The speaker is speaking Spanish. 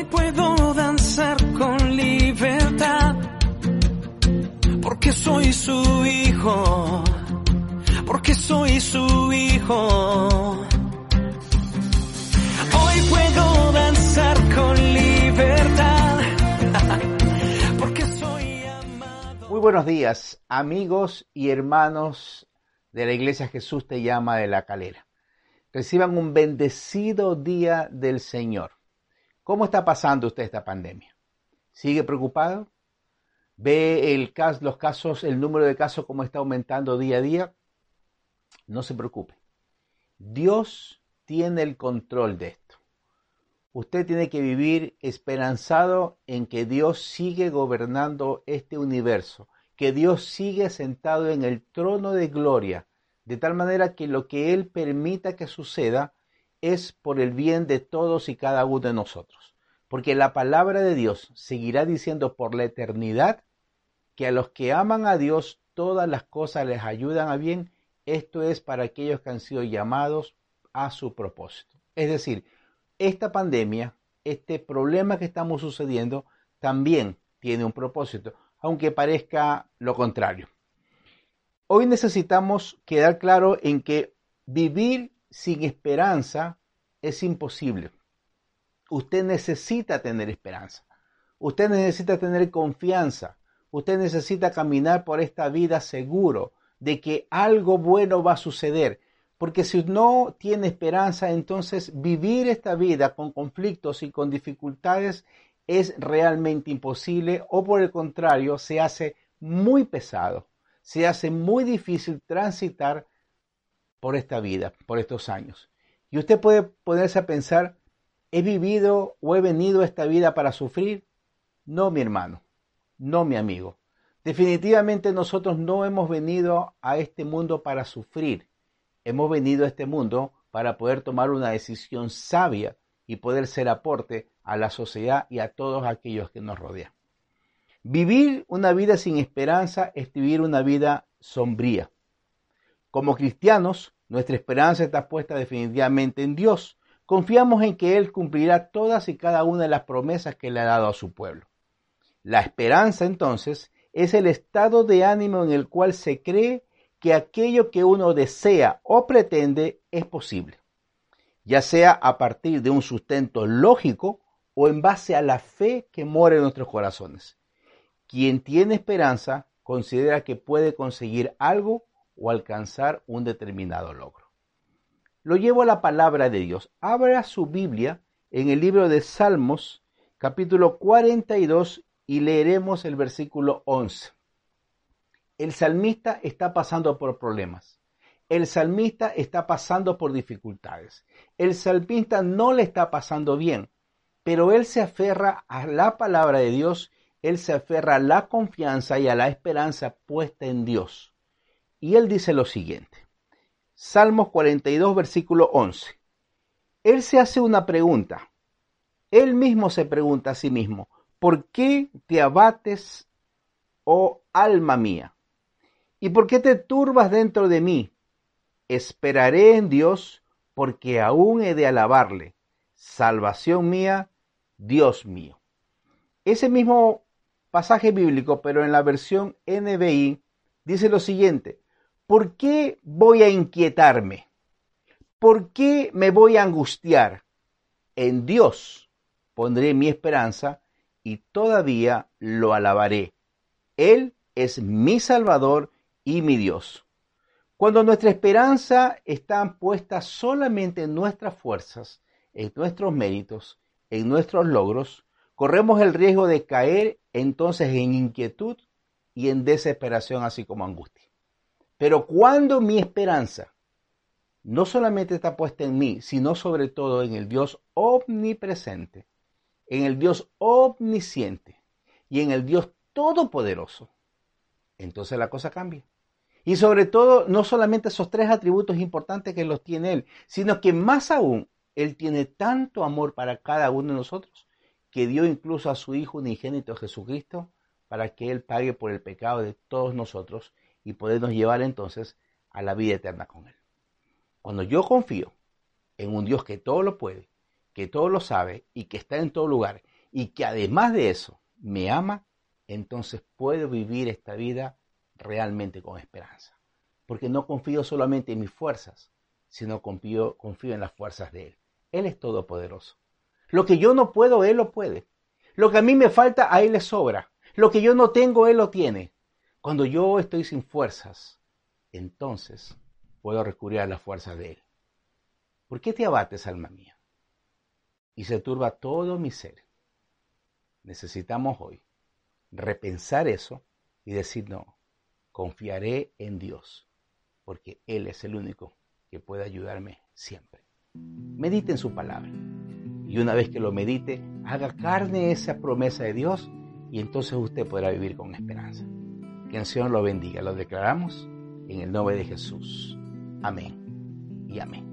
Hoy puedo danzar con libertad, porque soy su hijo, porque soy su hijo. Hoy puedo danzar con libertad, porque soy amado. Muy buenos días, amigos y hermanos de la Iglesia Jesús te llama de la calera. Reciban un bendecido día del Señor. ¿Cómo está pasando usted esta pandemia? ¿Sigue preocupado? ¿Ve el los casos, el número de casos como está aumentando día a día? No se preocupe. Dios tiene el control de esto. Usted tiene que vivir esperanzado en que Dios sigue gobernando este universo, que Dios sigue sentado en el trono de gloria, de tal manera que lo que Él permita que suceda es por el bien de todos y cada uno de nosotros. Porque la palabra de Dios seguirá diciendo por la eternidad que a los que aman a Dios todas las cosas les ayudan a bien. Esto es para aquellos que han sido llamados a su propósito. Es decir, esta pandemia, este problema que estamos sucediendo, también tiene un propósito, aunque parezca lo contrario. Hoy necesitamos quedar claro en que vivir sin esperanza es imposible. Usted necesita tener esperanza. Usted necesita tener confianza. Usted necesita caminar por esta vida seguro de que algo bueno va a suceder. Porque si no tiene esperanza, entonces vivir esta vida con conflictos y con dificultades es realmente imposible o por el contrario se hace muy pesado, se hace muy difícil transitar por esta vida, por estos años. Y usted puede ponerse a pensar, ¿he vivido o he venido a esta vida para sufrir? No, mi hermano, no, mi amigo. Definitivamente nosotros no hemos venido a este mundo para sufrir. Hemos venido a este mundo para poder tomar una decisión sabia y poder ser aporte a la sociedad y a todos aquellos que nos rodean. Vivir una vida sin esperanza es vivir una vida sombría. Como cristianos, nuestra esperanza está puesta definitivamente en Dios. Confiamos en que Él cumplirá todas y cada una de las promesas que le ha dado a su pueblo. La esperanza, entonces, es el estado de ánimo en el cual se cree que aquello que uno desea o pretende es posible, ya sea a partir de un sustento lógico o en base a la fe que mora en nuestros corazones. Quien tiene esperanza considera que puede conseguir algo o alcanzar un determinado logro. Lo llevo a la palabra de Dios. Abra su Biblia en el libro de Salmos, capítulo 42, y leeremos el versículo 11. El salmista está pasando por problemas. El salmista está pasando por dificultades. El salmista no le está pasando bien, pero él se aferra a la palabra de Dios, él se aferra a la confianza y a la esperanza puesta en Dios. Y él dice lo siguiente. Salmos 42, versículo 11. Él se hace una pregunta. Él mismo se pregunta a sí mismo, ¿por qué te abates, oh alma mía? ¿Y por qué te turbas dentro de mí? Esperaré en Dios, porque aún he de alabarle. Salvación mía, Dios mío. Ese mismo pasaje bíblico, pero en la versión NBI, dice lo siguiente, ¿Por qué voy a inquietarme? ¿Por qué me voy a angustiar? En Dios pondré mi esperanza y todavía lo alabaré. Él es mi Salvador y mi Dios. Cuando nuestra esperanza está puesta solamente en nuestras fuerzas, en nuestros méritos, en nuestros logros, corremos el riesgo de caer entonces en inquietud y en desesperación, así como angustia. Pero cuando mi esperanza no solamente está puesta en mí, sino sobre todo en el Dios omnipresente, en el Dios omnisciente y en el Dios todopoderoso, entonces la cosa cambia. Y sobre todo, no solamente esos tres atributos importantes que los tiene Él, sino que más aún, Él tiene tanto amor para cada uno de nosotros que dio incluso a su Hijo unigénito Jesucristo para que Él pague por el pecado de todos nosotros y podernos llevar entonces a la vida eterna con Él. Cuando yo confío en un Dios que todo lo puede, que todo lo sabe y que está en todo lugar y que además de eso me ama, entonces puedo vivir esta vida realmente con esperanza. Porque no confío solamente en mis fuerzas, sino confío, confío en las fuerzas de Él. Él es todopoderoso. Lo que yo no puedo, Él lo puede. Lo que a mí me falta, a Él le sobra. Lo que yo no tengo, Él lo tiene. Cuando yo estoy sin fuerzas, entonces puedo recurrir a las fuerzas de Él. ¿Por qué te abates, alma mía? Y se turba todo mi ser. Necesitamos hoy repensar eso y decir, no, confiaré en Dios, porque Él es el único que puede ayudarme siempre. Medite en su palabra. Y una vez que lo medite, haga carne esa promesa de Dios y entonces usted podrá vivir con esperanza. Que el Señor lo bendiga. Lo declaramos en el nombre de Jesús. Amén y amén.